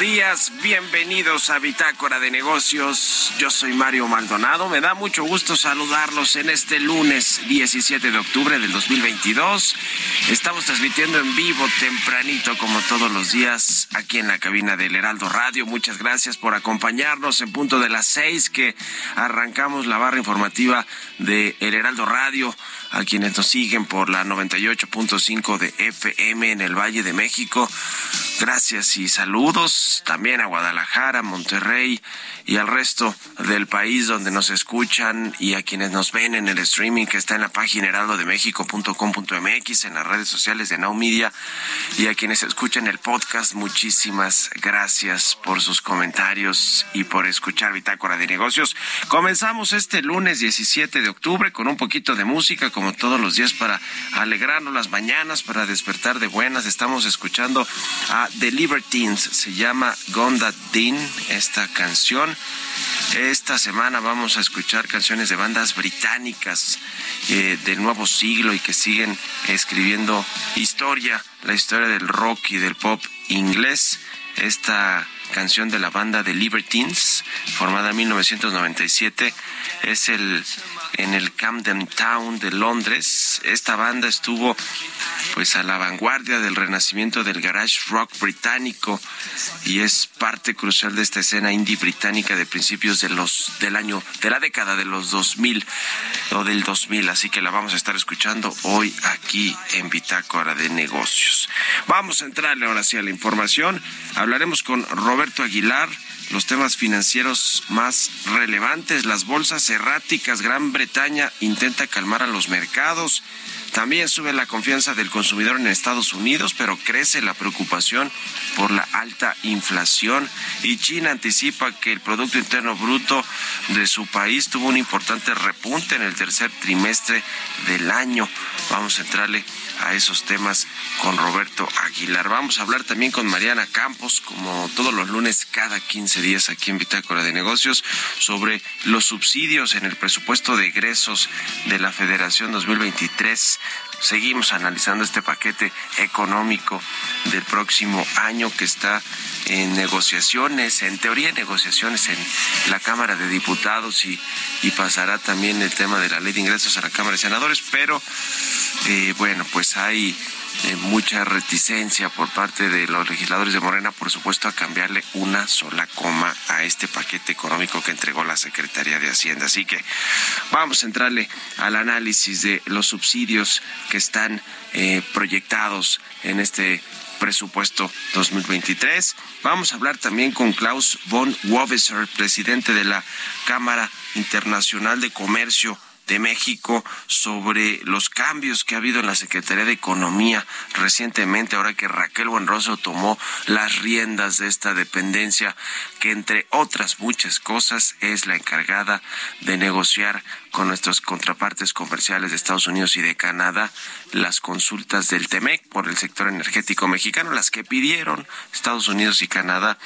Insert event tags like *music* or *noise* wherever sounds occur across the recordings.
días. Bienvenidos a Bitácora de Negocios. Yo soy Mario Maldonado. Me da mucho gusto saludarlos en este lunes 17 de octubre del 2022. Estamos transmitiendo en vivo tempranito, como todos los días, aquí en la cabina del Heraldo Radio. Muchas gracias por acompañarnos en punto de las seis que arrancamos la barra informativa de El Heraldo Radio a quienes nos siguen por la 98.5 de FM en el Valle de México. Gracias y saludos también a Guadalajara, Monterrey y al resto del país donde nos escuchan y a quienes nos ven en el streaming que está en la página heraldodemexico.com.mx, en las redes sociales de Now Media y a quienes escuchan el podcast. Muchísimas gracias por sus comentarios y por escuchar Bitácora de Negocios. Comenzamos este lunes 17 de octubre con un poquito de música como todos los días para alegrarnos las mañanas, para despertar de buenas. Estamos escuchando a The Libertines, se llama Gonda Dean esta canción. Esta semana vamos a escuchar canciones de bandas británicas eh, del nuevo siglo y que siguen escribiendo historia, la historia del rock y del pop inglés. Esta canción de la banda The Libertines, formada en 1997, es el en el Camden Town de Londres. Esta banda estuvo pues a la vanguardia del renacimiento del garage rock británico y es parte crucial de esta escena indie británica de principios de los del año de la década de los 2000 o del 2000, así que la vamos a estar escuchando hoy aquí en Bitácora de Negocios. Vamos a entrarle ahora sí a la información. Hablaremos con Roberto Aguilar los temas financieros más relevantes, las bolsas erráticas, Gran Bretaña intenta calmar a los mercados, también sube la confianza del consumidor en Estados Unidos, pero crece la preocupación por la alta inflación y China anticipa que el Producto Interno Bruto de su país tuvo un importante repunte en el tercer trimestre del año. Vamos a entrarle a esos temas con Roberto Aguilar. Vamos a hablar también con Mariana Campos, como todos los lunes, cada 15 días aquí en Bitácora de Negocios, sobre los subsidios en el presupuesto de egresos de la Federación 2023 seguimos analizando este paquete económico del próximo año que está en negociaciones, en teoría negociaciones en la Cámara de Diputados y, y pasará también el tema de la ley de ingresos a la Cámara de Senadores, pero eh, bueno, pues hay eh, mucha reticencia por parte de los legisladores de Morena, por supuesto, a cambiarle una sola coma a este paquete económico que entregó la Secretaría de Hacienda. Así que vamos a entrarle al análisis de los subsidios que están eh, proyectados en este presupuesto 2023. Vamos a hablar también con Klaus von Wobeser, presidente de la Cámara Internacional de Comercio de México sobre los cambios que ha habido en la Secretaría de Economía recientemente, ahora que Raquel Buenroso tomó las riendas de esta dependencia, que entre otras muchas cosas es la encargada de negociar con nuestras contrapartes comerciales de Estados Unidos y de Canadá las consultas del TEMEC por el sector energético mexicano, las que pidieron Estados Unidos y Canadá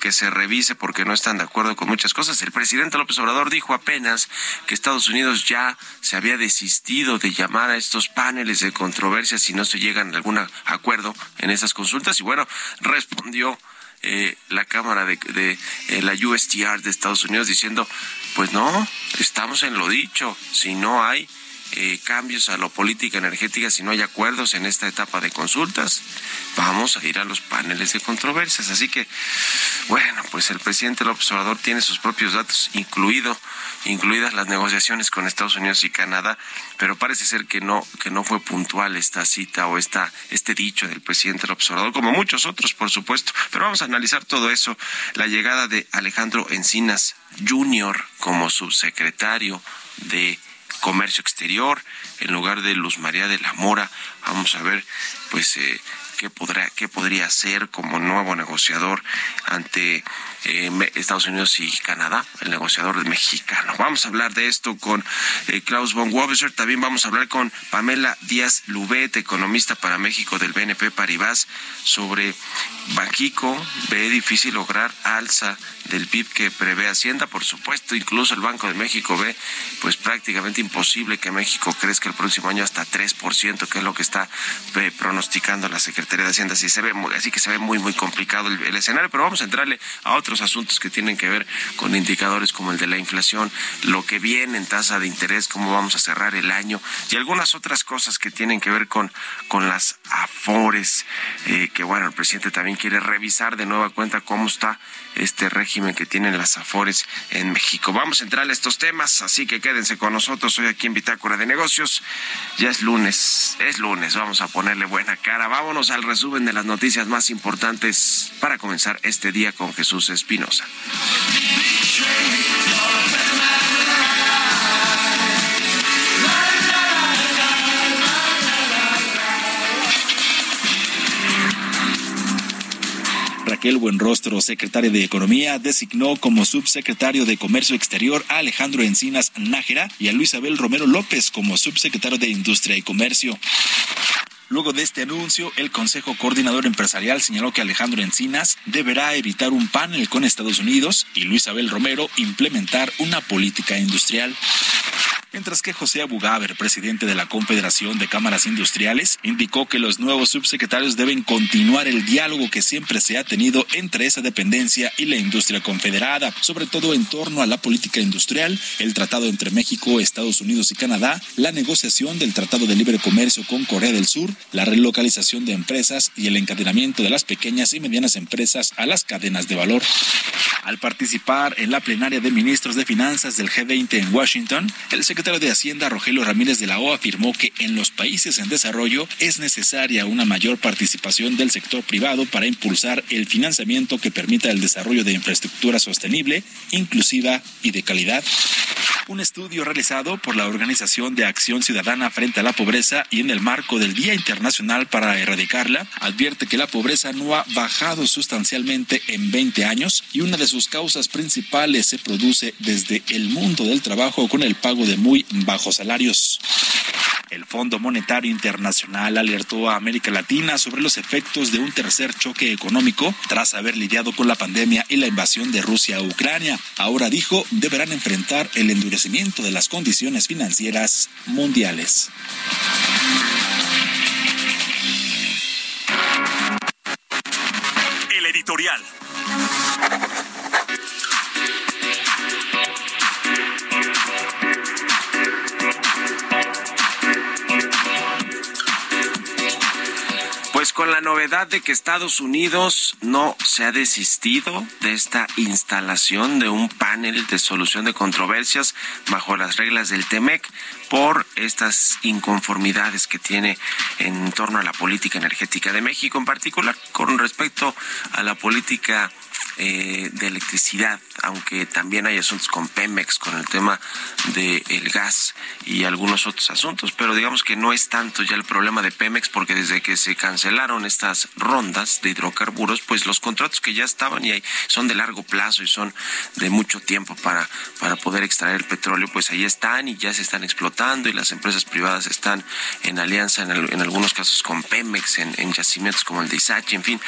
que se revise porque no están de acuerdo con muchas cosas. El presidente López Obrador dijo apenas que Estados Unidos ya se había desistido de llamar a estos paneles de controversia si no se llegan a algún acuerdo en esas consultas y bueno, respondió eh, la Cámara de, eh, la USTR de Estados Unidos diciendo, pues no, estamos en lo dicho, si no hay eh, cambios a la política energética, si no hay acuerdos en esta etapa de consultas, vamos a ir a los paneles de controversias. Así que, bueno, pues el presidente López Obrador tiene sus propios datos, incluido, incluidas las negociaciones con Estados Unidos y Canadá, pero parece ser que no, que no fue puntual esta cita o esta, este dicho del presidente López Obrador, como muchos otros, por supuesto. Pero vamos a analizar todo eso, la llegada de Alejandro Encinas Jr. como subsecretario de Comercio Exterior, en lugar de Luz María de la Mora. Vamos a ver, pues, eh, qué, podrá, qué podría hacer como nuevo negociador ante eh, Estados Unidos y Canadá, el negociador mexicano. Vamos a hablar de esto con eh, Klaus von Wobeser, también vamos a hablar con Pamela Díaz Lubet, economista para México del BNP Paribas, sobre Banxico, ve difícil lograr alza del PIB que prevé Hacienda, por supuesto, incluso el Banco de México ve pues prácticamente imposible que México crezca el próximo año hasta 3%, que es lo que está eh, pronosticando la Secretaría de Hacienda, así, se ve, así que se ve muy muy complicado el, escenario, pero vamos a entrarle a otros asuntos que tienen que ver con indicadores como el de la inflación, lo que viene en tasa de interés, cómo vamos a cerrar el año y algunas otras cosas que tienen que ver con, con las afores, eh, que bueno, el presidente también quiere revisar de nueva cuenta cómo está este régimen que tienen las afores en México. Vamos a entrar a estos temas, así que quédense con nosotros hoy aquí en Bitácora de Negocios. Ya es lunes, es lunes, vamos a ponerle buena cara. Vámonos al resumen de las noticias más importantes para comenzar este día con Jesús Espinosa. Raquel Buenrostro, secretaria de Economía, designó como subsecretario de Comercio Exterior a Alejandro Encinas Nájera y a Luis Abel Romero López como subsecretario de Industria y Comercio. Luego de este anuncio, el Consejo Coordinador Empresarial señaló que Alejandro Encinas deberá evitar un panel con Estados Unidos y Luis Abel Romero implementar una política industrial. Mientras que José Abugaber, presidente de la Confederación de Cámaras Industriales, indicó que los nuevos subsecretarios deben continuar el diálogo que siempre se ha tenido entre esa dependencia y la industria confederada, sobre todo en torno a la política industrial, el tratado entre México, Estados Unidos y Canadá, la negociación del Tratado de Libre Comercio con Corea del Sur, la relocalización de empresas y el encadenamiento de las pequeñas y medianas empresas a las cadenas de valor. Al participar en la plenaria de ministros de finanzas del G20 en Washington, el secretario secretario de Hacienda, Rogelio Ramírez de la O, afirmó que en los países en desarrollo es necesaria una mayor participación del sector privado para impulsar el financiamiento que permita el desarrollo de infraestructura sostenible, inclusiva y de calidad. Un estudio realizado por la Organización de Acción Ciudadana frente a la Pobreza y en el marco del Día Internacional para Erradicarla advierte que la pobreza no ha bajado sustancialmente en 20 años y una de sus causas principales se produce desde el mundo del trabajo con el pago de muy bajos salarios. El Fondo Monetario Internacional alertó a América Latina sobre los efectos de un tercer choque económico tras haber lidiado con la pandemia y la invasión de Rusia a Ucrania. Ahora dijo, deberán enfrentar el endurecimiento de las condiciones financieras mundiales. El editorial. Con la novedad de que Estados Unidos no se ha desistido de esta instalación de un panel de solución de controversias bajo las reglas del TEMEC por estas inconformidades que tiene en torno a la política energética de México, en particular con respecto a la política eh, de electricidad, aunque también hay asuntos con Pemex, con el tema del gas y algunos otros asuntos, pero digamos que no es tanto ya el problema de Pemex porque desde que se cancelaron estas rondas de hidrocarburos, pues los contratos que ya estaban y son de largo plazo y son de mucho tiempo para, para poder extraer el petróleo, pues ahí están y ya se están explotando y las empresas privadas están en alianza en, en algunos casos con Pemex, en, en yacimientos como el de Isachi, en fin.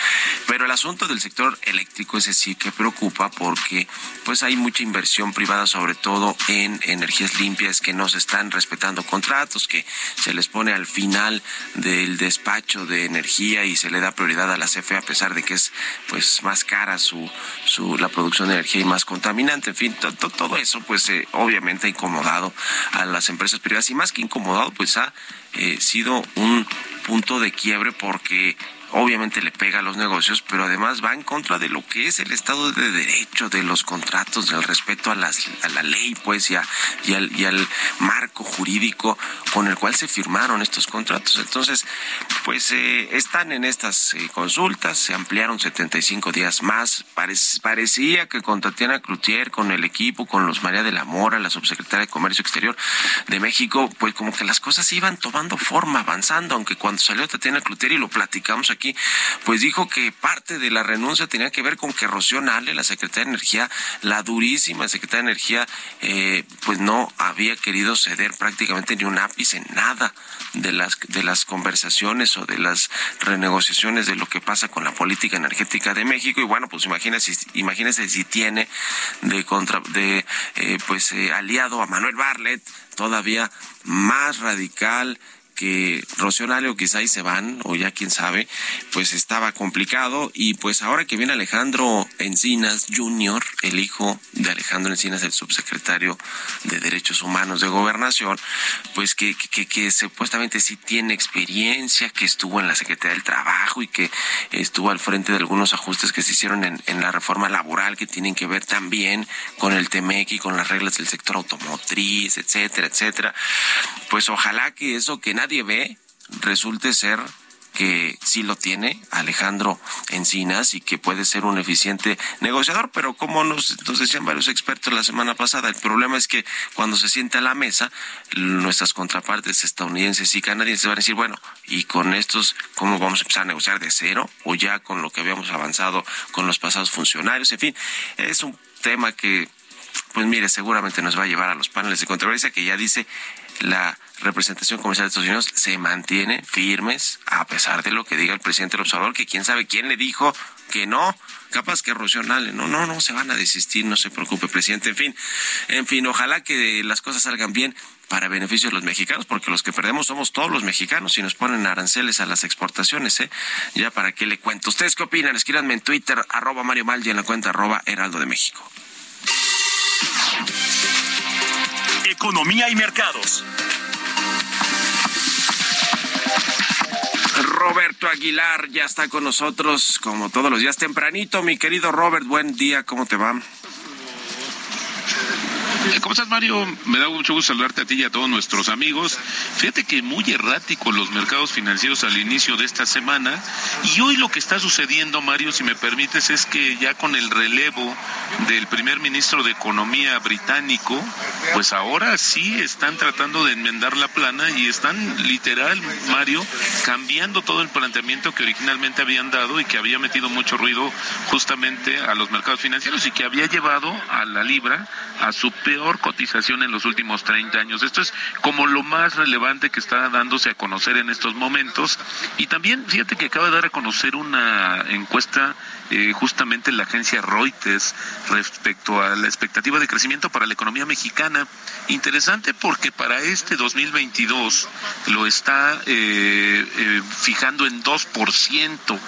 Pero el asunto del sector eléctrico es sí que preocupa porque pues hay mucha inversión privada sobre todo en energías limpias que no se están respetando contratos, que se les pone al final del despacho de energía y se le da prioridad a la CFE a pesar de que es pues más cara su, su la producción de energía y más contaminante, en fin, todo eso pues eh, obviamente ha incomodado a las empresas privadas y más que incomodado pues ha eh, sido un punto de quiebre porque obviamente le pega a los negocios, pero además va en contra de lo que es el Estado de Derecho, de los contratos, del respeto a, las, a la ley, pues, y, y, al, y al marco jurídico con el cual se firmaron estos contratos. Entonces, pues eh, están en estas eh, consultas, se ampliaron 75 días más. parecía que con Tatiana Cloutier, con el equipo, con los María de la Mora, la subsecretaria de Comercio Exterior de México, pues como que las cosas iban tomando forma, avanzando, aunque cuando salió Tatiana Cloutier y lo platicamos aquí, pues dijo que parte de la renuncia tenía que ver con que Rocío Nale, la secretaria de Energía, la durísima secretaria de Energía, eh, pues no había querido ceder prácticamente ni un ápice, nada de las, de las conversaciones o de las renegociaciones de lo que pasa con la política energética de México. Y bueno, pues imagínese si tiene de, contra, de eh, pues eh, aliado a Manuel Barlet, todavía más radical, que Rocío o quizá ahí se van, o ya quién sabe, pues estaba complicado. Y pues ahora que viene Alejandro Encinas Jr., el hijo de Alejandro Encinas, el subsecretario de Derechos Humanos de Gobernación, pues que, que, supuestamente sí tiene experiencia, que estuvo en la Secretaría del Trabajo y que estuvo al frente de algunos ajustes que se hicieron en, en la reforma laboral que tienen que ver también con el TEMEC y con las reglas del sector automotriz, etcétera, etcétera. Pues ojalá que eso que nadie ve resulte ser que sí lo tiene Alejandro Encinas y que puede ser un eficiente negociador, pero como nos, decían varios expertos la semana pasada, el problema es que cuando se siente a la mesa, nuestras contrapartes estadounidenses y canadienses van a decir, bueno, y con estos, ¿cómo vamos a empezar a negociar de cero? O ya con lo que habíamos avanzado con los pasados funcionarios, en fin, es un tema que, pues mire, seguramente nos va a llevar a los paneles de controversia que ya dice la representación comercial de Estados Unidos se mantiene firmes a pesar de lo que diga el presidente del observador, que quién sabe quién le dijo que no, capaz que Rocional, no, no, no se van a desistir, no se preocupe, presidente, en fin, en fin, ojalá que las cosas salgan bien para beneficio de los mexicanos, porque los que perdemos somos todos los mexicanos y nos ponen aranceles a las exportaciones, ¿eh? Ya para qué le cuento. ¿Ustedes qué opinan? Escríbanme en Twitter, arroba Mario Mal y en la cuenta arroba Heraldo de México. Economía y mercados. Roberto Aguilar ya está con nosotros como todos los días tempranito. Mi querido Robert, buen día, ¿cómo te va? Eh, ¿Cómo estás, Mario? Me da mucho gusto saludarte a ti y a todos nuestros amigos. Fíjate que muy erráticos los mercados financieros al inicio de esta semana. Y hoy lo que está sucediendo, Mario, si me permites, es que ya con el relevo del primer ministro de Economía británico, pues ahora sí están tratando de enmendar la plana y están literal, Mario, cambiando todo el planteamiento que originalmente habían dado y que había metido mucho ruido justamente a los mercados financieros y que había llevado a la libra a su peor cotización en los últimos 30 años. Esto es como lo más relevante que está dándose a conocer en estos momentos. Y también, fíjate que acaba de dar a conocer una encuesta eh, justamente la agencia Reuters respecto a la expectativa de crecimiento para la economía mexicana. Interesante porque para este 2022 lo está eh, eh, fijando en 2%.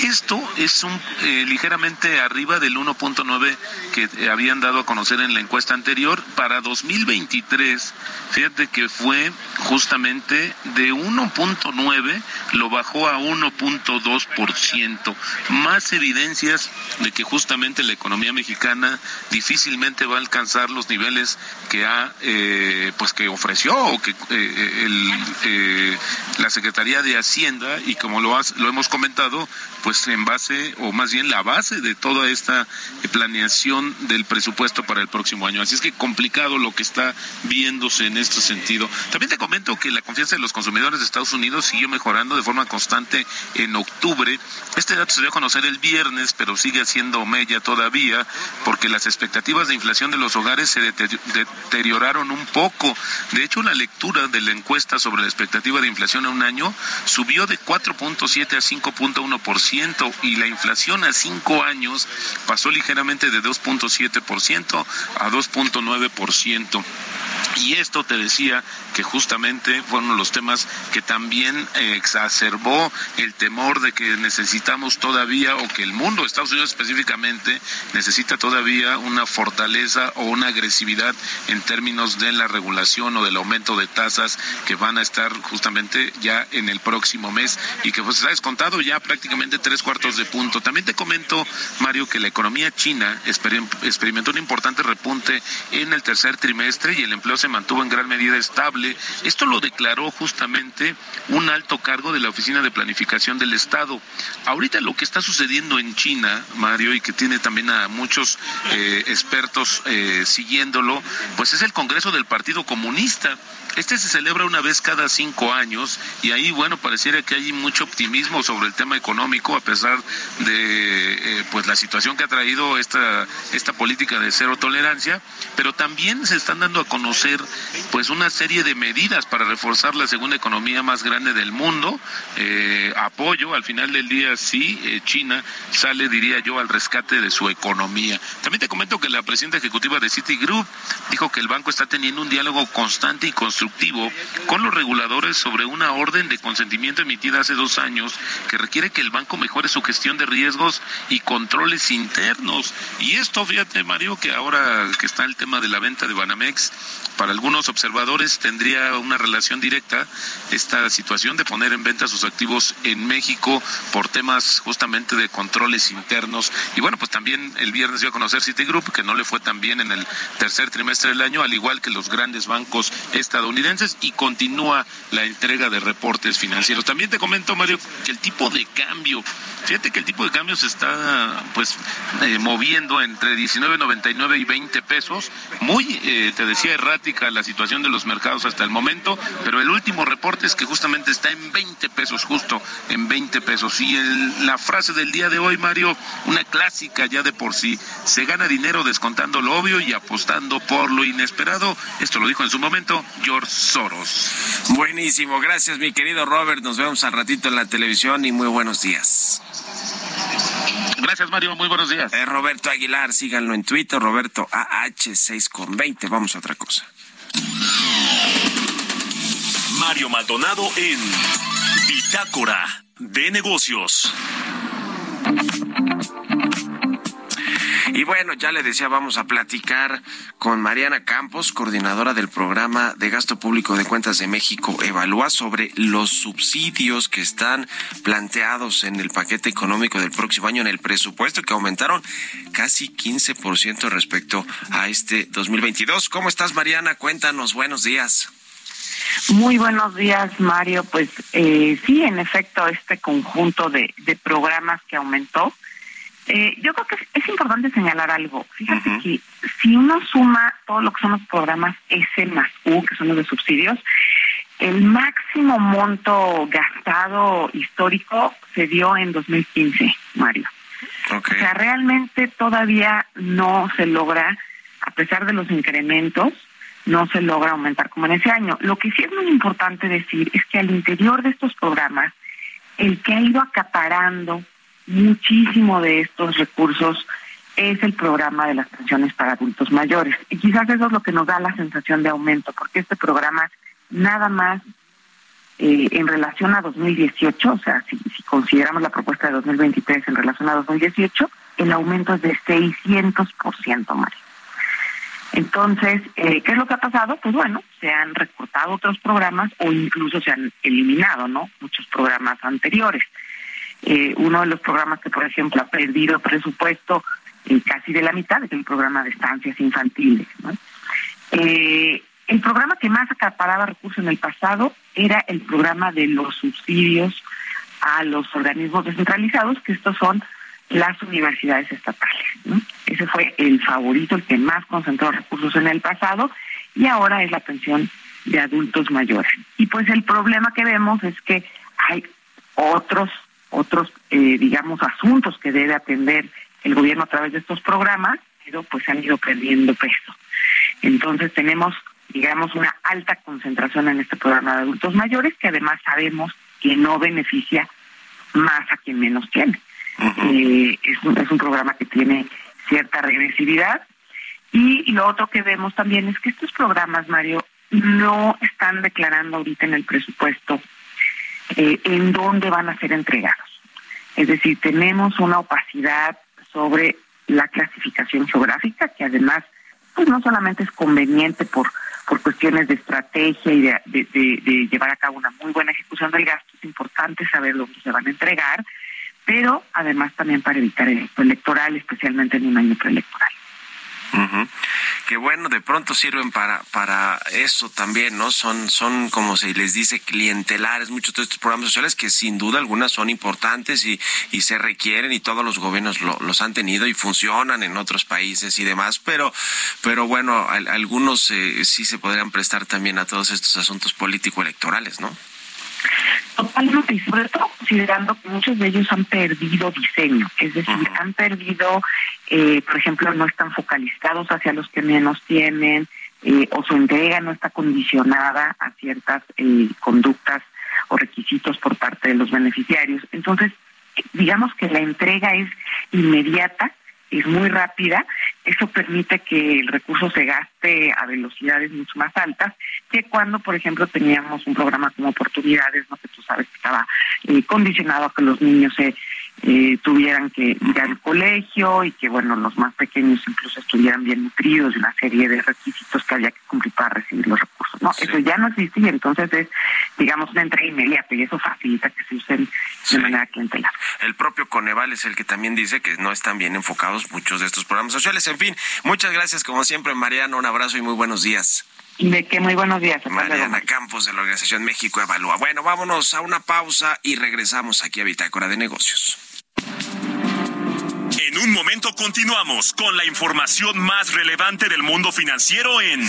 Esto es un ligeramente arriba del 1.9 que habían dado a conocer en la encuesta anterior. Para 2023, fíjate que fue justamente de 1.9 lo bajó a 1.2%. Más de que justamente la economía mexicana difícilmente va a alcanzar los niveles que ha eh, pues que ofreció o que eh, el, eh, la Secretaría de Hacienda y como lo, lo hemos comentado pues en base o más bien la base de toda esta planeación del presupuesto para el próximo año. Así es que complicado lo que está viéndose en este sentido. También te comento que la confianza de los consumidores de Estados Unidos siguió mejorando de forma constante en octubre. Este dato se dio a conocer el viernes, pero sigue siendo mella todavía porque las expectativas de inflación de los hogares se deterioraron un poco. De hecho, la lectura de la encuesta sobre la expectativa de inflación a un año subió de 4.7 a 5.1% y la inflación a cinco años pasó ligeramente de 2.7% a 2.9%. Y esto te decía que justamente fueron los temas que también eh, exacerbó el temor de que necesitamos todavía, o que el mundo, Estados Unidos específicamente, necesita todavía una fortaleza o una agresividad en términos de la regulación o del aumento de tasas que van a estar justamente ya en el próximo mes y que pues ha descontado ya prácticamente tres cuartos de punto. También te comento, Mario, que la economía china experimentó un importante repunte en el tercer trimestre y el empleo se mantuvo en gran medida estable. Esto lo declaró justamente un alto cargo de la Oficina de Planificación del Estado. Ahorita lo que está sucediendo en China, Mario, y que tiene también a muchos eh, expertos eh, siguiéndolo, pues es el Congreso del Partido Comunista. Este se celebra una vez cada cinco años y ahí, bueno, pareciera que hay mucho optimismo sobre el tema económico a pesar de eh, pues la situación que ha traído esta, esta política de cero tolerancia, pero también se están dando a conocer pues una serie de medidas para reforzar la segunda economía más grande del mundo. Eh, apoyo, al final del día sí, eh, China sale, diría yo, al rescate de su economía. También te comento que la presidenta ejecutiva de Citigroup dijo que el banco está teniendo un diálogo constante y constructivo con los reguladores sobre una orden de consentimiento emitida hace dos años que requiere que el banco mejore su gestión de riesgos y controles internos. Y esto, fíjate, Mario, que ahora que está el tema de la venta de Banamex, para algunos observadores tendría una relación directa esta situación de poner en venta sus activos en México por temas justamente de controles internos. Y bueno, pues también el viernes dio a conocer Citigroup, que no le fue tan bien en el tercer trimestre del año, al igual que los grandes bancos estadounidenses y continúa la entrega de reportes financieros. También te comento, Mario, que el tipo de cambio, fíjate que el tipo de cambio se está pues eh, moviendo entre 19.99 y 20 pesos. Muy, eh, te decía, errática la situación de los mercados hasta el momento, pero el último reporte es que justamente está en 20 pesos, justo en 20 pesos. Y la frase del día de hoy, Mario, una clásica ya de por sí, se gana dinero descontando lo obvio y apostando por lo inesperado. Esto lo dijo en su momento George Soros. Buenísimo, gracias mi querido Robert. Nos vemos al ratito en la televisión y muy buenos días. Gracias, Mario. Muy buenos días. Eh, Roberto Aguilar, síganlo en Twitter, Roberto AH6 con 20. Vamos a otra cosa. Mario Maldonado en Bitácora de Negocios. Y bueno, ya le decía, vamos a platicar con Mariana Campos, coordinadora del programa de gasto público de cuentas de México, Evalúa sobre los subsidios que están planteados en el paquete económico del próximo año, en el presupuesto, que aumentaron casi 15% respecto a este 2022. ¿Cómo estás, Mariana? Cuéntanos, buenos días. Muy buenos días, Mario. Pues eh, sí, en efecto, este conjunto de, de programas que aumentó eh, yo creo que es, importante señalar algo. Fíjate que si uno suma todo lo que son los programas S más U, que son los de subsidios, el máximo monto gastado histórico se dio en 2015, Mario. O sea, realmente todavía no se logra, a pesar de los incrementos, no se logra aumentar como en ese año. Lo que sí es muy importante decir es que al interior de estos programas, el que ha ido acaparando muchísimo de estos recursos es el programa de las pensiones para adultos mayores. Y quizás eso es lo que nos da la sensación de aumento, porque este programa nada más eh, en relación a 2018, o sea, si, si consideramos la propuesta de 2023 en relación a 2018, el aumento es de 600%, Mario. Entonces, eh, ¿qué es lo que ha pasado? Pues bueno, se han recortado otros programas o incluso se han eliminado, ¿no? Muchos programas anteriores. Eh, uno de los programas que, por ejemplo, ha perdido presupuesto eh, casi de la mitad es el programa de estancias infantiles, ¿no? el programa que más acaparaba recursos en el pasado era el programa de los subsidios a los organismos descentralizados, que estos son las universidades estatales. Ese fue el favorito, el que más concentró recursos en el pasado y ahora es la pensión de adultos mayores. Y pues el problema que vemos es que hay otros, otros, eh, digamos, asuntos que debe atender el gobierno a través de estos programas, pero pues han ido perdiendo peso. Entonces tenemos, digamos, una alta concentración en este programa de adultos mayores que además sabemos que no beneficia más a quien menos tiene. Eh, es, un, es un programa que tiene cierta regresividad. Y, lo otro que vemos también es que estos programas, Mario, no están declarando ahorita en el presupuesto eh, en dónde van a ser entregados. Es decir, tenemos una opacidad sobre la clasificación geográfica, que además pues no solamente es conveniente por por cuestiones de estrategia y de, llevar a cabo una muy buena ejecución del gasto, es importante saber dónde se van a entregar, pero además también para evitar el electoral, especialmente en un año preelectoral. Que bueno, de pronto sirven para para eso también, ¿no? Son son como se les dice clientelares muchos de estos programas sociales que sin duda algunas son importantes y, y se requieren y todos los gobiernos los han tenido y funcionan en otros países y demás, pero pero bueno, algunos eh, sí se podrían prestar también a todos estos asuntos político electorales, ¿no? Totalmente, y sobre todo considerando que muchos de ellos han perdido diseño, es decir, han perdido, eh, por ejemplo, no están focalizados hacia los que menos tienen, eh, o su entrega no está condicionada a ciertas eh, conductas o requisitos por parte de los beneficiarios. Entonces, digamos que la entrega es inmediata es muy rápida, eso permite que el recurso se gaste a velocidades mucho más altas que cuando, por ejemplo, teníamos un programa como Oportunidades, no que tú sabes que estaba eh, condicionado a que los niños se eh, tuvieran que ir al colegio y que, bueno, los más pequeños incluso estuvieran bien nutridos y una serie de requisitos que había que cumplir para recibir los recursos. No, eso ya no existe y entonces es, digamos, una entrega inmediata y eso facilita que se usen de manera clientelar. El propio Coneval es el que también dice que no están bien enfocados muchos de estos programas sociales. En fin, muchas gracias como siempre, Mariano. Un abrazo y muy buenos días. De que muy buenos días. Mariana Campos de la Organización México Evalúa. Bueno, vámonos a una pausa y regresamos aquí a Bitácora de Negocios. En un momento continuamos con la información más relevante del mundo financiero en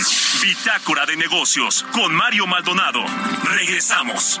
Bitácora de Negocios con Mario Maldonado. Regresamos.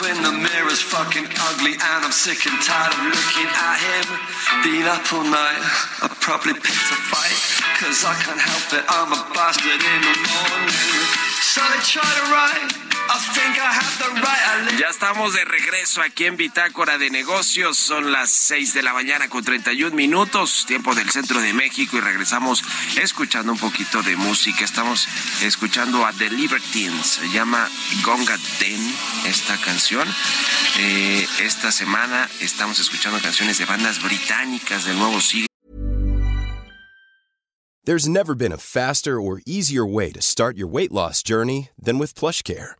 Twin. The mirror's fucking ugly, and I'm sick and tired of looking at him. Been up all night, I probably picked a fight. Cause I can't help it, I'm a bastard in the morning. So they try to write. Ya estamos de regreso aquí en Bitácora de Negocios. Son las 6 de la mañana con 31 minutos, tiempo del centro de México, y regresamos escuchando un poquito de música. Estamos escuchando a The Libertines, se llama Gonga Den esta canción. Eh, esta semana estamos escuchando canciones de bandas británicas del nuevo siglo. There's never been a faster or easier way to start your weight loss journey than with PlushCare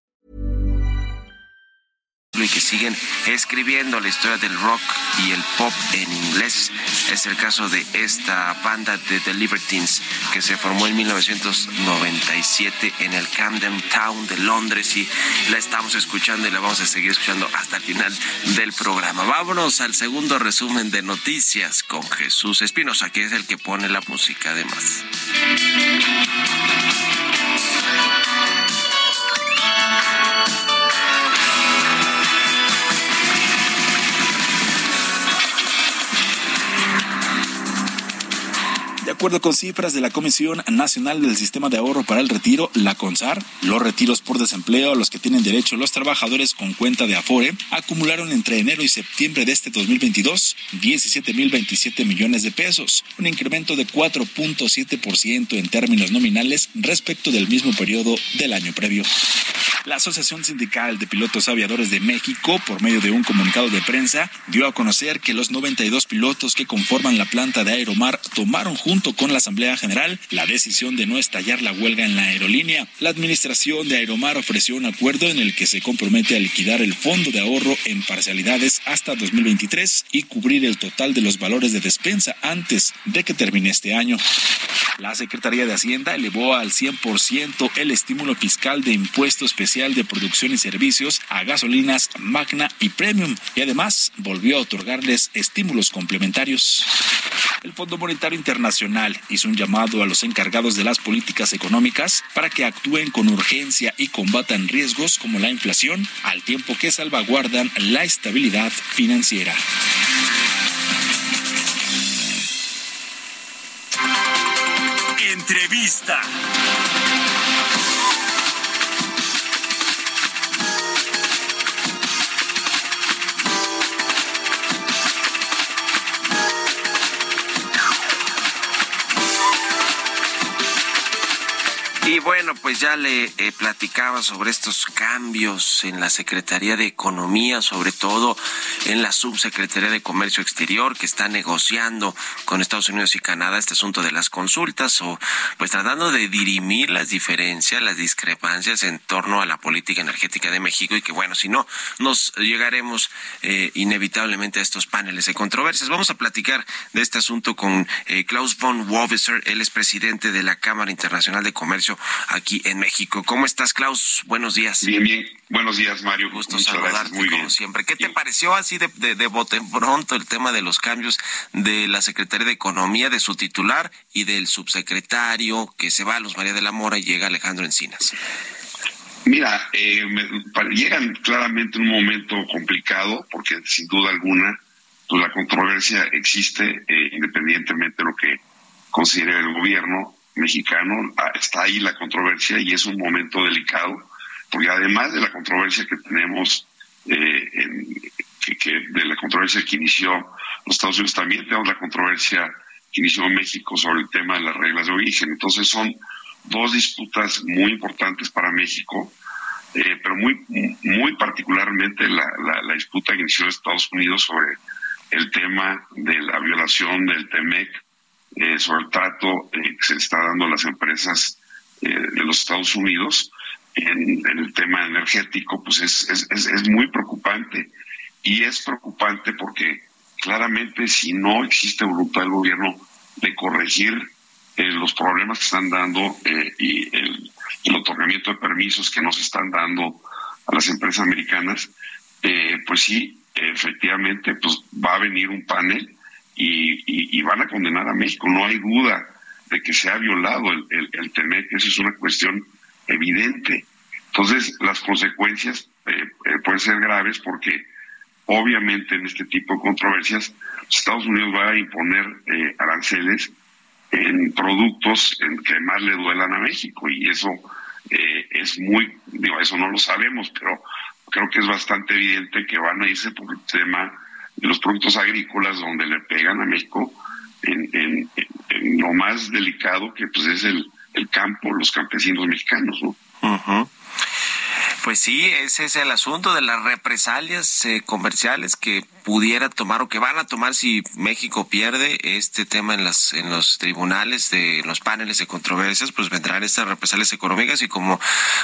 Y que siguen escribiendo la historia del rock y el pop en inglés. Es el caso de esta banda de The Libertines que se formó en 1997 en el Camden Town de Londres y la estamos escuchando y la vamos a seguir escuchando hasta el final del programa. Vámonos al segundo resumen de noticias con Jesús Espinosa, que es el que pone la música además. Acuerdo con cifras de la Comisión Nacional del Sistema de Ahorro para el Retiro, la CONSAR, los retiros por desempleo a los que tienen derecho los trabajadores con cuenta de Afore acumularon entre enero y septiembre de este 2022 17.027 millones de pesos, un incremento de 4.7% en términos nominales respecto del mismo periodo del año previo. La Asociación Sindical de Pilotos Aviadores de México, por medio de un comunicado de prensa, dio a conocer que los 92 pilotos que conforman la planta de Aeromar tomaron junto con la Asamblea General la decisión de no estallar la huelga en la aerolínea. La administración de Aeromar ofreció un acuerdo en el que se compromete a liquidar el fondo de ahorro en parcialidades hasta 2023 y cubrir el total de los valores de despensa antes de que termine este año. La Secretaría de Hacienda elevó al 100% el estímulo fiscal de impuesto especial de producción y servicios a gasolinas Magna y Premium y además volvió a otorgarles estímulos complementarios. El Fondo Monetario Internacional hizo un llamado a los encargados de las políticas económicas para que actúen con urgencia y combatan riesgos como la inflación al tiempo que salvaguardan la estabilidad financiera. Entrevista. Y bueno, pues ya le eh, platicaba sobre estos cambios en la Secretaría de Economía, sobre todo en la Subsecretaría de Comercio Exterior, que está negociando con Estados Unidos y Canadá este asunto de las consultas, o pues tratando de dirimir las diferencias, las discrepancias en torno a la política energética de México, y que bueno, si no, nos llegaremos eh, inevitablemente a estos paneles de controversias. Vamos a platicar de este asunto con eh, Klaus von Woviser, él es presidente de la Cámara Internacional de Comercio aquí en México. ¿Cómo estás, Klaus? Buenos días. Bien, bien. Buenos días, Mario. Gusto saludarte, Muy como siempre. ¿Qué te pareció así de, de, de bote pronto el tema de los cambios de la Secretaría de Economía, de su titular y del subsecretario que se va a los María de la Mora y llega Alejandro Encinas? Mira, eh, me, llegan claramente en un momento complicado porque sin duda alguna pues la controversia existe eh, independientemente de lo que considere el gobierno mexicano, ah, está ahí la controversia y es un momento delicado, porque además de la controversia que tenemos, eh, que, de la controversia que inició los Estados Unidos, también tenemos la controversia que inició México sobre el tema de las reglas de origen. Entonces son dos disputas muy importantes para México, eh, pero muy, muy particularmente la, la, la disputa que inició Estados Unidos sobre el tema de la violación del TEMEC, eh, sobre el trato eh, que se está dando a las empresas eh, de los Estados Unidos en, el tema energético, pues es, es, es, es muy preocupante. Y es preocupante porque claramente si no existe voluntad del gobierno de corregir eh, los problemas que están dando y el, el, otorgamiento de permisos que nos están dando a las empresas americanas, pues sí, efectivamente, pues va a venir un panel y, van a condenar a México. No hay duda de que se ha violado el, el, el TEMEC, eso es una cuestión evidente. Entonces, las consecuencias eh, eh, pueden ser graves porque obviamente en este tipo de controversias Estados Unidos va a imponer eh, aranceles en productos en que más le duelan a México y eso es muy, digo, eso no lo sabemos, pero creo que es bastante evidente que van a irse por el tema los productos agrícolas donde le pegan a México en, lo más delicado que pues es el, el campo, los campesinos mexicanos, ¿no? Pues sí, ese es el asunto de las represalias eh, comerciales que pudiera tomar o que van a tomar si México pierde este tema en las en los tribunales de los paneles de controversias, pues vendrán estas represalias económicas y como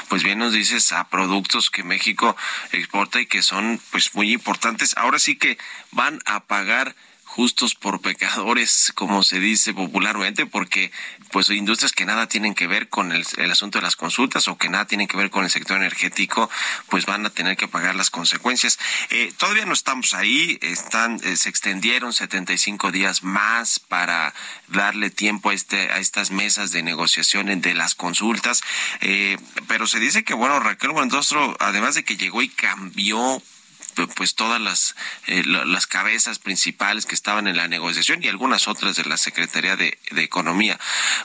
pues bien nos dices a productos que México exporta y que son pues muy importantes. Ahora sí que van a pagar justos por pecadores, como se dice popularmente, porque pues industrias que nada tienen que ver con el, asunto de las consultas o que nada tienen que ver con el sector energético, pues van a tener que pagar las consecuencias. Eh, todavía no estamos ahí, están, eh, se extendieron 75 días más para darle tiempo a, este, a estas mesas de negociaciones de las consultas, eh, pero se dice que, bueno, Raquel Buendostro, además de que llegó y cambió pues todas las, eh, las cabezas principales que estaban en la negociación y algunas otras de la Secretaría de, Economía.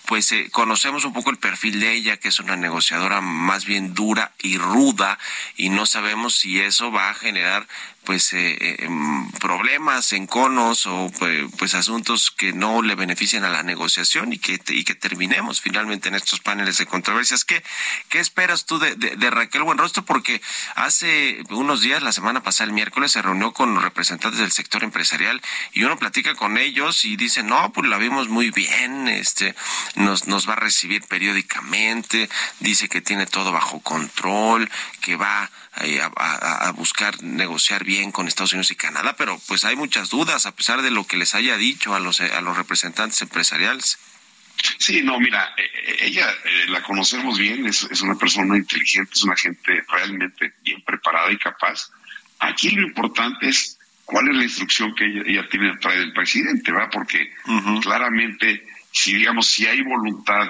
Pues eh, conocemos un poco el perfil de ella, que es una negociadora más bien dura y ruda, y no sabemos si eso va a generar pues eh, eh em, problemas, enconos o pues, pues, asuntos que no le benefician a la negociación y que y que terminemos finalmente en estos paneles de controversias. ¿Qué, qué esperas tú de, de, Raquel Buenrostro? Porque hace unos días, la semana pasada, el miércoles, se reunió con representantes del sector empresarial y uno platica con ellos y dice, no, pues la vimos muy bien, este, nos, nos va a recibir periódicamente, dice que tiene todo bajo control, que va a, buscar negociar bien con Estados Unidos y Canadá, pero pues hay muchas dudas a pesar de lo que les haya dicho a los, a los representantes empresariales. Sí, no, mira, eh, eh, ella eh, la conocemos bien, es, es una persona inteligente, es una gente realmente bien preparada y capaz. Aquí lo importante es cuál es la instrucción que ella, tiene a través del presidente, ¿va? Porque claramente, si digamos, si hay voluntad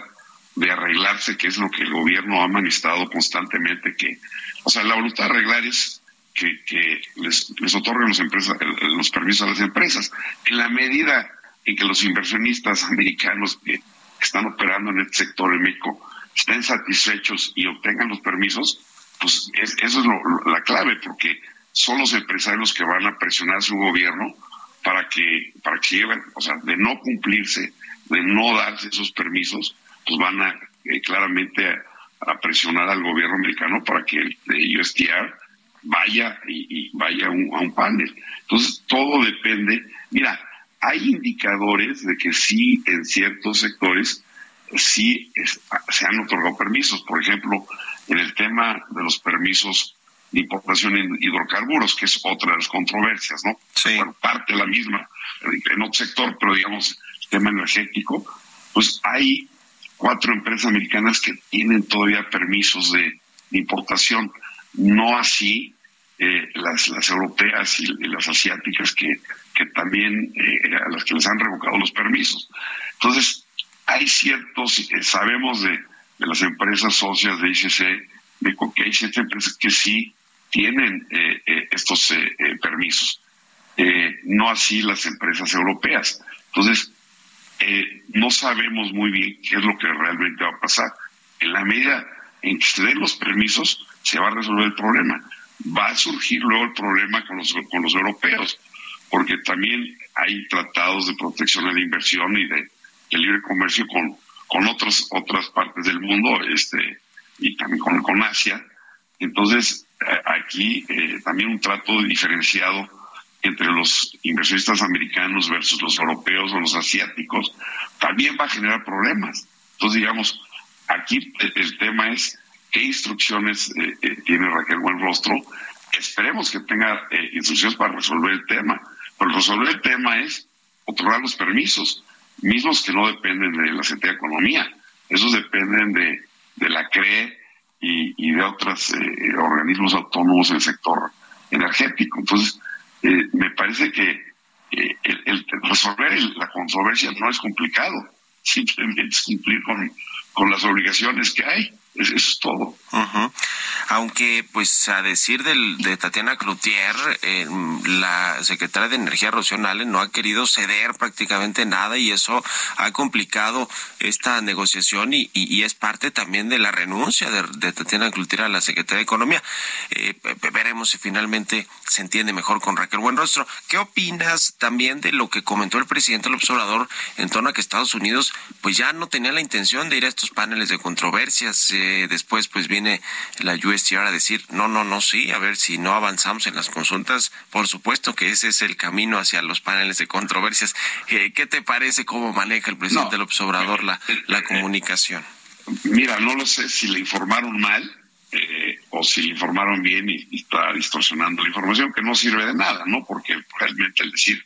de arreglarse, que es lo que el gobierno ha manifestado constantemente, que o sea, la voluntad de arreglar es que, les, les, otorguen los, empresas, los permisos a las empresas. En la medida en que los inversionistas americanos que están operando en este sector en México estén satisfechos y obtengan los permisos, pues eso es la clave, porque son los empresarios que van a presionar a su gobierno para que, para que lleven, o sea, de no cumplirse, de no darse esos permisos, pues van a eh, claramente a, a presionar al gobierno americano para que el USTR vaya y, vaya a un panel. Entonces, todo depende. Mira, hay indicadores de que sí, en ciertos sectores, sí se han otorgado permisos. Por ejemplo, en el tema de los permisos de importación en hidrocarburos, que es otra de las controversias, ¿no? Sí. Bueno, parte de la misma, en otro sector, pero digamos, el tema energético, pues hay cuatro empresas americanas que tienen todavía permisos de, importación, no así eh, las, europeas y, las asiáticas que, que también eh, a las que les han revocado los permisos. Entonces, hay ciertos, eh, sabemos de, de, las empresas socias de ICC, de que hay ciertas empresas que sí tienen estos permisos, no así las empresas europeas. Entonces, eh, no sabemos muy bien qué es lo que realmente va a pasar. En la medida en que se den los permisos, se va a resolver el problema. Va a surgir luego el problema con los, con los europeos, porque también hay tratados de protección a la inversión y de, libre comercio con, con otras, otras partes del mundo, este, y también con, con Asia. Entonces, eh, aquí eh, también un trato diferenciado entre los inversionistas americanos versus los europeos o los asiáticos, también va a generar problemas. Entonces, digamos, aquí el tema es qué instrucciones eh, eh, tiene Raquel Buenrostro. Esperemos que tenga eh, instrucciones para resolver el tema. Pero resolver el tema es otorgar los permisos, mismos que no dependen de la Secretaría de Economía. Esos dependen de, de la CRE y, y de otros organismos autónomos del sector energético. Entonces, eh, me parece que eh, el, resolver la controversia no es complicado, *laughs* simplemente es cumplir con, con las obligaciones que hay. Eso es todo. Aunque, pues, a decir del, de Tatiana Cloutier, eh, la secretaria de Energía, Rocío no ha querido ceder prácticamente nada y eso ha complicado esta negociación y, es parte también de la renuncia de, Tatiana Cloutier a la Secretaría de Economía. Eh, veremos si finalmente se entiende mejor con Raquel Buenrostro. ¿Qué opinas también de lo que comentó el presidente del observador en torno a que Estados Unidos pues ya no tenía la intención de ir a estos paneles de controversias? Eh, después pues viene la USTR a decir, no, no, no, sí, a ver si no avanzamos en las consultas, por supuesto que ese es el camino hacia los paneles de controversias. Eh, ¿Qué te parece cómo maneja el presidente López Obrador la, la comunicación? Mira, no lo sé si le informaron mal eh, o si le informaron bien y, está distorsionando la información, que no sirve de nada, ¿no? Porque realmente el decir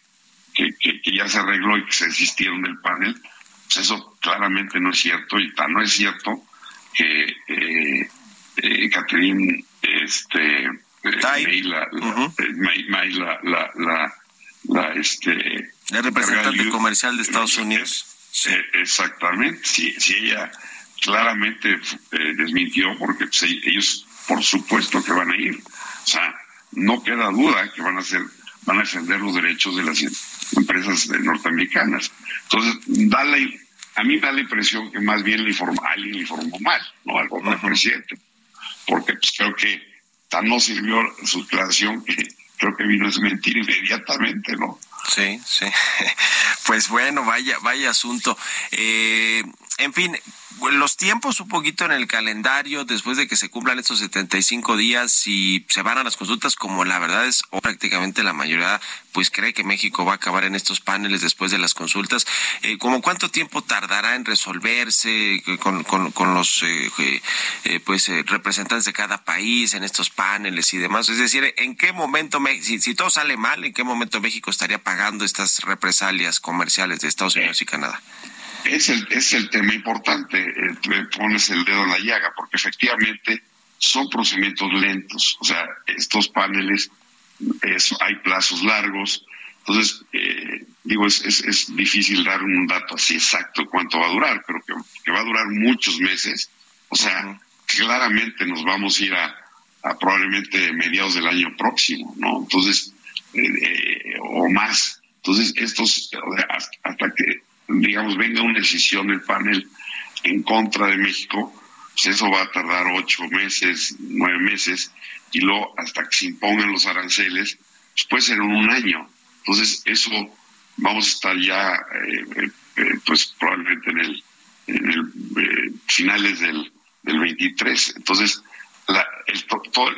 que, ya se arregló y que se desistieron del panel, pues eso claramente no es cierto y tan no es cierto que eh, eh, Catherine este, eh, May, la, la, la, la, este, la representante comercial de Estados Unidos. Eh, exactamente, si, si ella claramente eh, desmintió, porque pues, ellos por supuesto que van a ir. O sea, no queda duda que van a hacer, van a defender los derechos de las empresas norteamericanas. Entonces, dale, a mí me da la impresión que más bien le informó, alguien le informó mal, ¿no? Al gobierno presidente porque pues, creo que tan no sirvió su declaración que creo que vino a desmentir inmediatamente, ¿no? Sí, sí. *laughs* Pues bueno, vaya, vaya asunto. Eh, en fin, los tiempos un poquito en el calendario después de que se cumplan estos 75 días y se van a las consultas como la verdad es o prácticamente la mayoría pues cree que México va a acabar en estos paneles después de las consultas eh, como cuánto tiempo tardará en resolverse con, con, los eh, eh, pues representantes de cada país en estos paneles y demás es decir en qué momento si todo sale mal en qué momento México estaría pagando estas represalias comerciales de Estados Unidos y Canadá es el, es el tema importante, eh, pones el dedo en la llaga, porque efectivamente son procedimientos lentos, o sea, estos paneles hay plazos largos, entonces, eh, digo, es, es, difícil dar un dato así exacto cuánto va a durar, pero que, va a durar muchos meses, o sea, claramente nos vamos a ir a, probablemente mediados del año próximo, ¿no? Entonces, eh, o más. Entonces, estos, hasta que digamos, venga una decisión del panel en contra de México, pues eso va a tardar ocho meses, nueve meses, y luego hasta que se impongan los aranceles, pues puede ser un año. Entonces, eso vamos a estar ya, eh, eh, eh, pues probablemente en el, en el finales del, del 23. Entonces, la,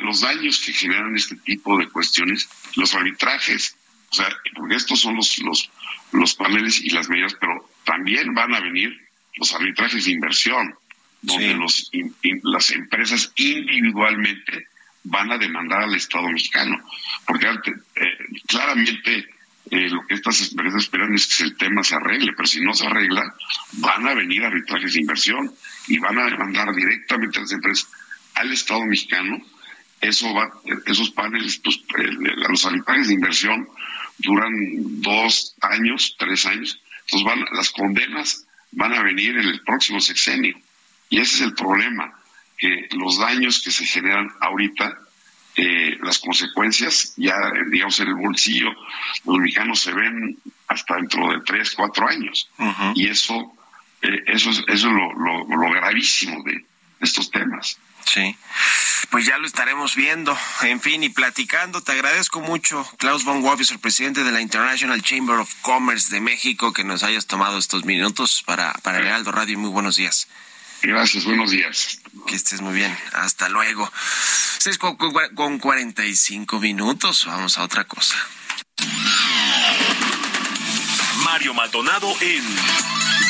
los daños que generan este tipo de cuestiones, los arbitrajes, o sea, porque estos son los, los, los paneles y las medidas, pero también van a venir los arbitrajes de inversión, donde los, las empresas individualmente van a demandar al Estado mexicano. Porque eh, claramente eh, lo que estas empresas esperan es que el tema se arregle, pero si no se arregla, van a venir arbitrajes de inversión y van a demandar directamente a las empresas al Estado mexicano. Eso va, esos paneles, pues, eh, los arbitrajes de inversión duran dos años, tres años. Entonces van, las condenas van a venir en el próximo sexenio. Y ese es el problema, que los daños que se generan ahorita, eh, las consecuencias ya, digamos, en el bolsillo, los mexicanos se ven hasta dentro de tres, cuatro años. Y eso, eh, eso es, eso lo, lo gravísimo de estos temas. Sí, pues ya lo estaremos viendo. En fin, y platicando, te agradezco mucho, Klaus von Wolfis, el presidente de la International Chamber of Commerce de México, que nos hayas tomado estos minutos para, para el Radio. Muy buenos días. Gracias, buenos días. Que estés muy bien. Hasta luego. Seis con, con 45 minutos. Vamos a otra cosa. Mario Maldonado en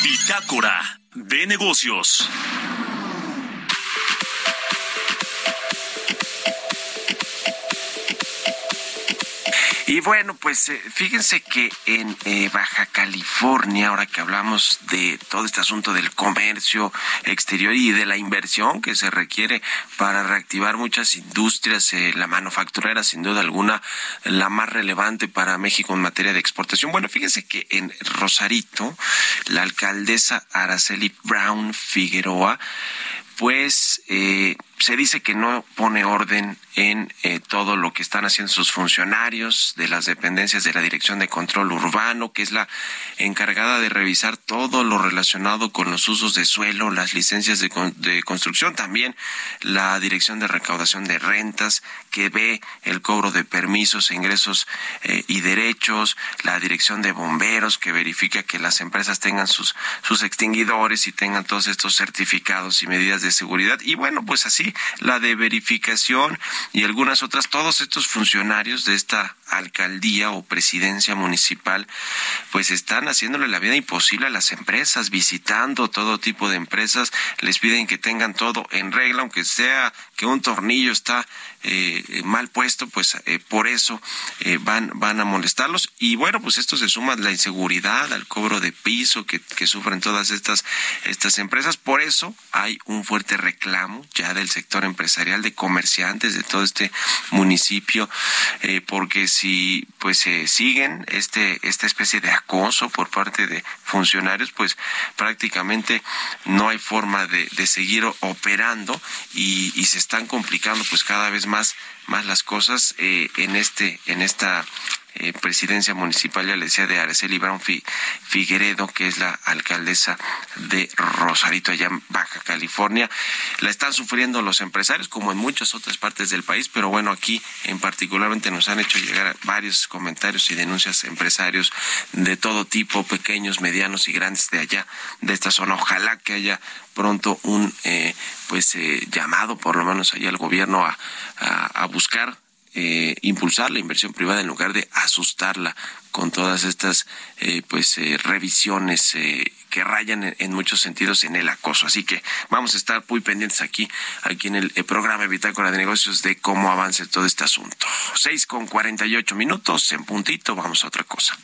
Bitácora de Negocios. Y bueno, pues eh, fíjense que en eh, Baja California, ahora que hablamos de todo este asunto del comercio exterior y de la inversión que se requiere para reactivar muchas industrias, eh, la manufacturera sin duda alguna la más relevante para México en materia de exportación. Bueno, fíjense que en Rosarito, la alcaldesa Araceli Brown Figueroa pues eh, se dice que no pone orden en eh, todo lo que están haciendo sus funcionarios de las dependencias de la Dirección de Control Urbano, que es la encargada de revisar todo lo relacionado con los usos de suelo, las licencias de, de construcción, también la Dirección de Recaudación de Rentas, que ve el cobro de permisos, ingresos eh, y derechos, la Dirección de Bomberos, que verifica que las empresas tengan sus, sus extinguidores y tengan todos estos certificados y medidas de seguridad. Y bueno, pues así *laughs* la de verificación y algunas otras, todos estos funcionarios de esta alcaldía o presidencia municipal, pues están haciéndole la vida imposible a las empresas, visitando todo tipo de empresas, les piden que tengan todo en regla, aunque sea que un tornillo está eh, mal puesto, pues eh, por eso eh, van, van a molestarlos. Y bueno, pues esto se suma a la inseguridad, al cobro de piso que, que sufren todas estas, estas empresas. Por eso hay un fuerte reclamo ya del sector empresarial, de comerciantes de todo este municipio, porque pues se siguen este, esta especie de acoso por parte de funcionarios, pues prácticamente no hay forma de, de seguir operando y, y se están complicando pues cada vez más, más las cosas eh, en este, en esta eh, presidencia municipal, ya le decía, de Araceli Brown Figueredo, que es la alcaldesa de Rosarito, allá en Baja California. La están sufriendo los empresarios, como en muchas otras partes del país, pero bueno, aquí en particularmente nos han hecho llegar varios comentarios y denuncias empresarios de todo tipo, pequeños, medianos y grandes de allá, de esta zona. Ojalá que haya pronto un eh, pues eh, llamado por lo menos allá al gobierno a, a buscar eh, impulsar la inversión privada en lugar de asustarla con todas estas eh, pues eh, revisiones que rayan en, muchos sentidos en el acoso. Así que vamos a estar muy pendientes aquí, aquí en el, programa Bitácora de Negocios de cómo avance todo este asunto. Seis con cuarenta y ocho minutos en puntito, vamos a otra cosa.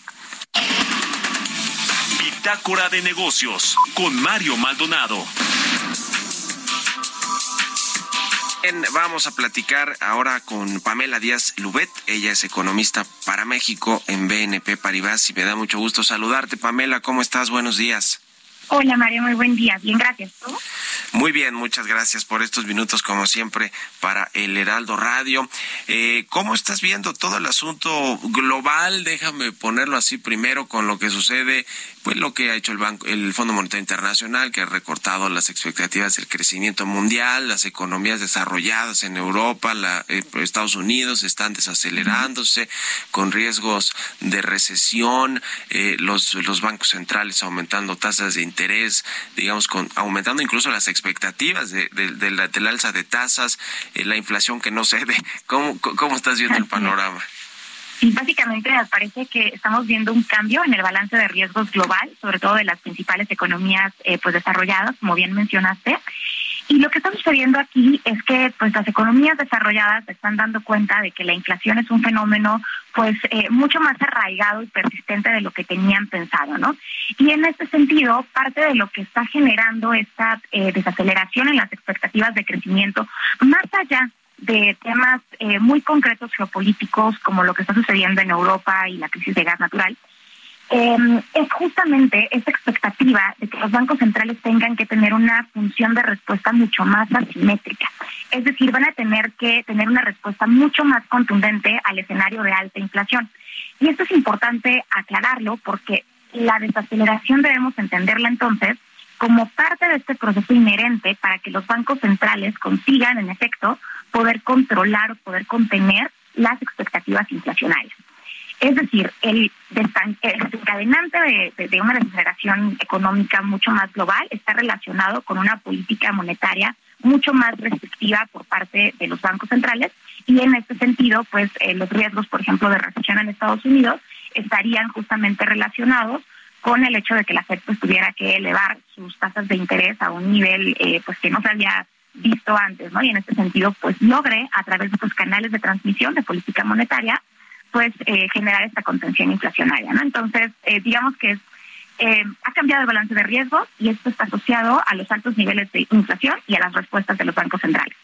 Bitácora de Negocios con Mario Maldonado vamos a platicar ahora con Pamela Díaz Lubet. Ella es economista para México en BNP Paribas y me da mucho gusto saludarte. Pamela, ¿cómo estás? Buenos días. Hola Mario, muy buen día. Bien, gracias. Muy bien, muchas gracias por estos minutos, como siempre, para el Heraldo Radio. Eh, ¿Cómo estás viendo todo el asunto global? Déjame ponerlo así primero con lo que sucede pues lo que ha hecho el Banco, el Fondo Monetario Internacional, que ha recortado las expectativas del crecimiento mundial, las economías desarrolladas en Europa, la, eh, Estados Unidos están desacelerándose con riesgos de recesión, eh, los, los bancos centrales aumentando tasas de interés, digamos, con, aumentando incluso las expectativas de, de, la, del alza de tasas, eh, la inflación que no cede. ¿Cómo, cómo estás viendo el panorama? Sí, básicamente me parece que estamos viendo un cambio en el balance de riesgos global, sobre todo de las principales economías eh, pues desarrolladas, como bien mencionaste. Y lo que está sucediendo aquí es que pues las economías desarrolladas se están dando cuenta de que la inflación es un fenómeno pues eh, mucho más arraigado y persistente de lo que tenían pensado, ¿no? Y en este sentido, parte de lo que está generando esta eh, desaceleración en las expectativas de crecimiento, más allá de temas eh, muy concretos geopolíticos como lo que está sucediendo en Europa y la crisis de gas natural, em, es justamente esa expectativa de que los bancos centrales tengan que tener una función de respuesta mucho más asimétrica. Es decir, van a tener que tener una respuesta mucho más contundente al escenario de alta inflación. Y esto es importante aclararlo porque la desaceleración debemos entenderla entonces como parte de este proceso inherente para que los bancos centrales consigan, en efecto, poder controlar o poder contener las expectativas inflacionarias. Es decir, el, desencadenante de, una desaceleración económica mucho más global está relacionado con una política monetaria mucho más restrictiva por parte de los bancos centrales y en este sentido, pues eh, los riesgos, por ejemplo, de recesión en Estados Unidos estarían justamente relacionados con el hecho de que la Fed pues, tuviera que elevar sus tasas de interés a un nivel eh, pues que no se había visto antes, ¿no? Y en este sentido, pues logre a través de sus canales de transmisión de política monetaria, pues eh, generar esta contención inflacionaria, ¿no? Entonces, eh, digamos que eh, ha cambiado el balance de riesgo y esto está asociado a los altos niveles de inflación y a las respuestas de los bancos centrales.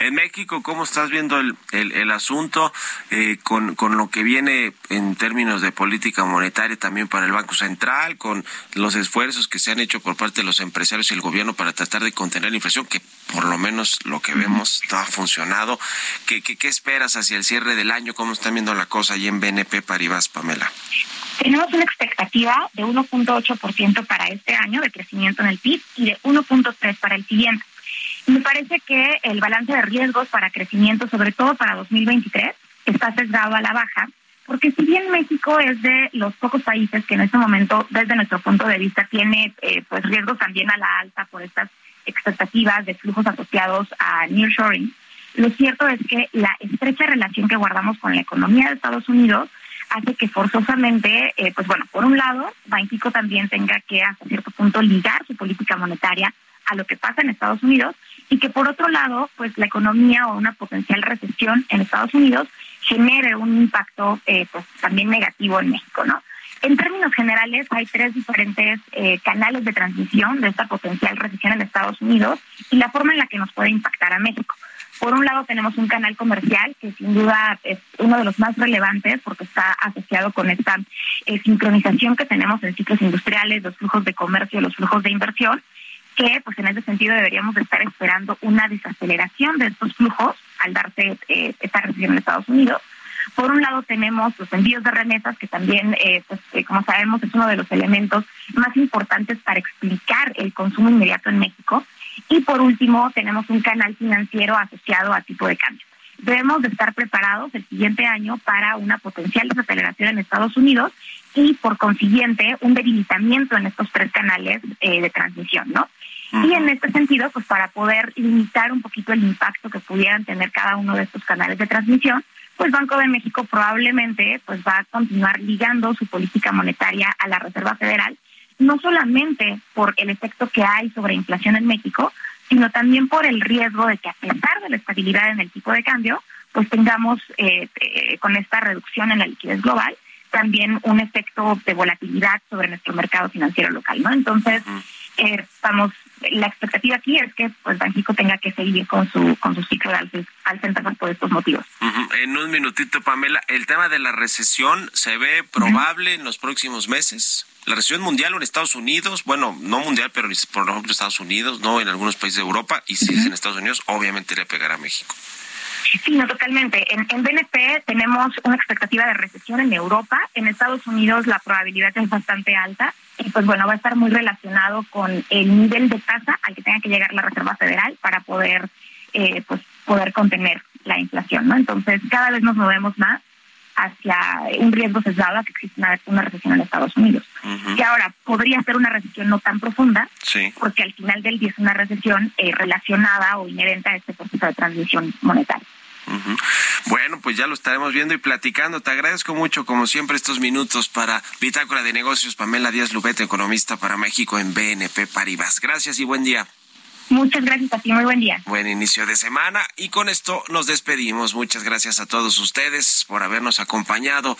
En México, ¿cómo estás viendo el, el, asunto eh, con, con lo que viene en términos de política monetaria también para el Banco Central, con los esfuerzos que se han hecho por parte de los empresarios y el gobierno para tratar de contener la inflación, que por lo menos lo que vemos no ha funcionado? ¿Qué, qué, qué esperas hacia el cierre del año? ¿Cómo están viendo la cosa allí en BNP Paribas, Pamela? Tenemos una expectativa de 1.8% para este año de crecimiento en el PIB y de 1.3% para el siguiente. Me parece que el balance de riesgos para crecimiento, sobre todo para 2023, está sesgado a la baja, porque si bien México es de los pocos países que en este momento, desde nuestro punto de vista, tiene eh, pues riesgos también a la alta por estas expectativas de flujos asociados a nearshoring, lo cierto es que la estrecha relación que guardamos con la economía de Estados Unidos hace que forzosamente, eh, pues bueno, por un lado, Banxico también tenga que hasta cierto punto ligar su política monetaria a lo que pasa en Estados Unidos y que por otro lado, pues la economía o una potencial recesión en Estados Unidos genere un impacto eh, pues también negativo en México, ¿no? En términos generales, hay tres diferentes eh, canales de transmisión de esta potencial recesión en Estados Unidos y la forma en la que nos puede impactar a México. Por un lado tenemos un canal comercial que sin duda es uno de los más relevantes porque está asociado con esta eh, sincronización que tenemos en ciclos industriales, los flujos de comercio, los flujos de inversión, que pues en ese sentido deberíamos estar esperando una desaceleración de estos flujos al darse eh, esta recesión en Estados Unidos. Por un lado tenemos los envíos de remesas, que también, eh, pues, como sabemos, es uno de los elementos más importantes para explicar el consumo inmediato en México. Y por último, tenemos un canal financiero asociado a tipo de cambio. Debemos de estar preparados el siguiente año para una potencial desaceleración en Estados Unidos y, por consiguiente, un debilitamiento en estos tres canales eh, de transmisión, ¿no? Y en este sentido, pues para poder limitar un poquito el impacto que pudieran tener cada uno de estos canales de transmisión, pues Banco de México probablemente pues va a continuar ligando su política monetaria a la Reserva Federal no solamente por el efecto que hay sobre inflación en México, sino también por el riesgo de que a pesar de la estabilidad en el tipo de cambio, pues tengamos eh, eh, con esta reducción en la liquidez global también un efecto de volatilidad sobre nuestro mercado financiero local, ¿no? Entonces, eh, estamos la expectativa aquí es que pues Banxico tenga que seguir con su con su ciclo de alza por estos motivos. En un minutito, Pamela, el tema de la recesión se ve probable en los próximos meses. La recesión mundial o en Estados Unidos, bueno, no mundial, pero por ejemplo Estados Unidos, no en algunos países de Europa, y si es en Estados Unidos, obviamente le pegará a México. Sí, no, totalmente. En, en, BNP tenemos una expectativa de recesión en Europa. En Estados Unidos la probabilidad es bastante alta y pues bueno, va a estar muy relacionado con el nivel de tasa al que tenga que llegar la Reserva Federal para poder eh, pues poder contener la inflación, ¿no? Entonces cada vez nos movemos más hacia un riesgo sesgado que existe una, recesión en Estados Unidos. Que ahora podría ser una recesión no tan profunda, porque al final del día es una recesión eh, relacionada o inherente a este proceso de transmisión monetaria. Bueno, pues ya lo estaremos viendo y platicando. Te agradezco mucho, como siempre, estos minutos para Bitácora de Negocios. Pamela Díaz Lubete, economista para México en BNP Paribas. Gracias y buen día. Muchas gracias a ti, muy buen día. Buen inicio de semana y con esto nos despedimos. Muchas gracias a todos ustedes por habernos acompañado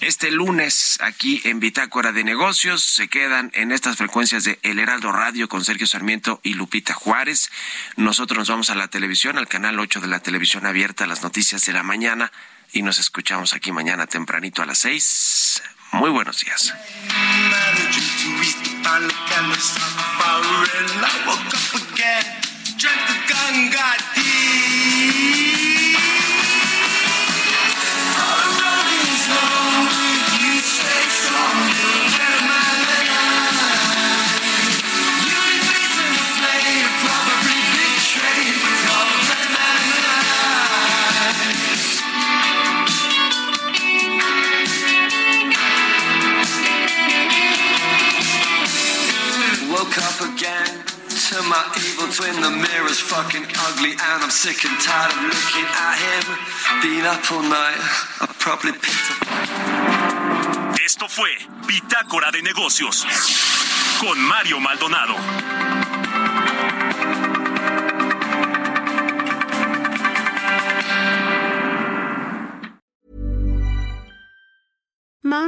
este lunes aquí en Bitácora de Negocios. Se quedan en estas frecuencias de El Heraldo Radio con Sergio Sarmiento y Lupita Juárez. Nosotros nos vamos a la televisión, al canal 8 de la televisión abierta, las noticias de la mañana y nos escuchamos aquí mañana tempranito a las 6. Muy buenos días. on the canvas of fire I woke up again, drank the gun, got deep. To my evil twin. The mirror's fucking ugly, and I'm sick and tired of looking at him. Been up all night, I probably picked up. Esto fue Bitácora de Negocios con Mario Maldonado.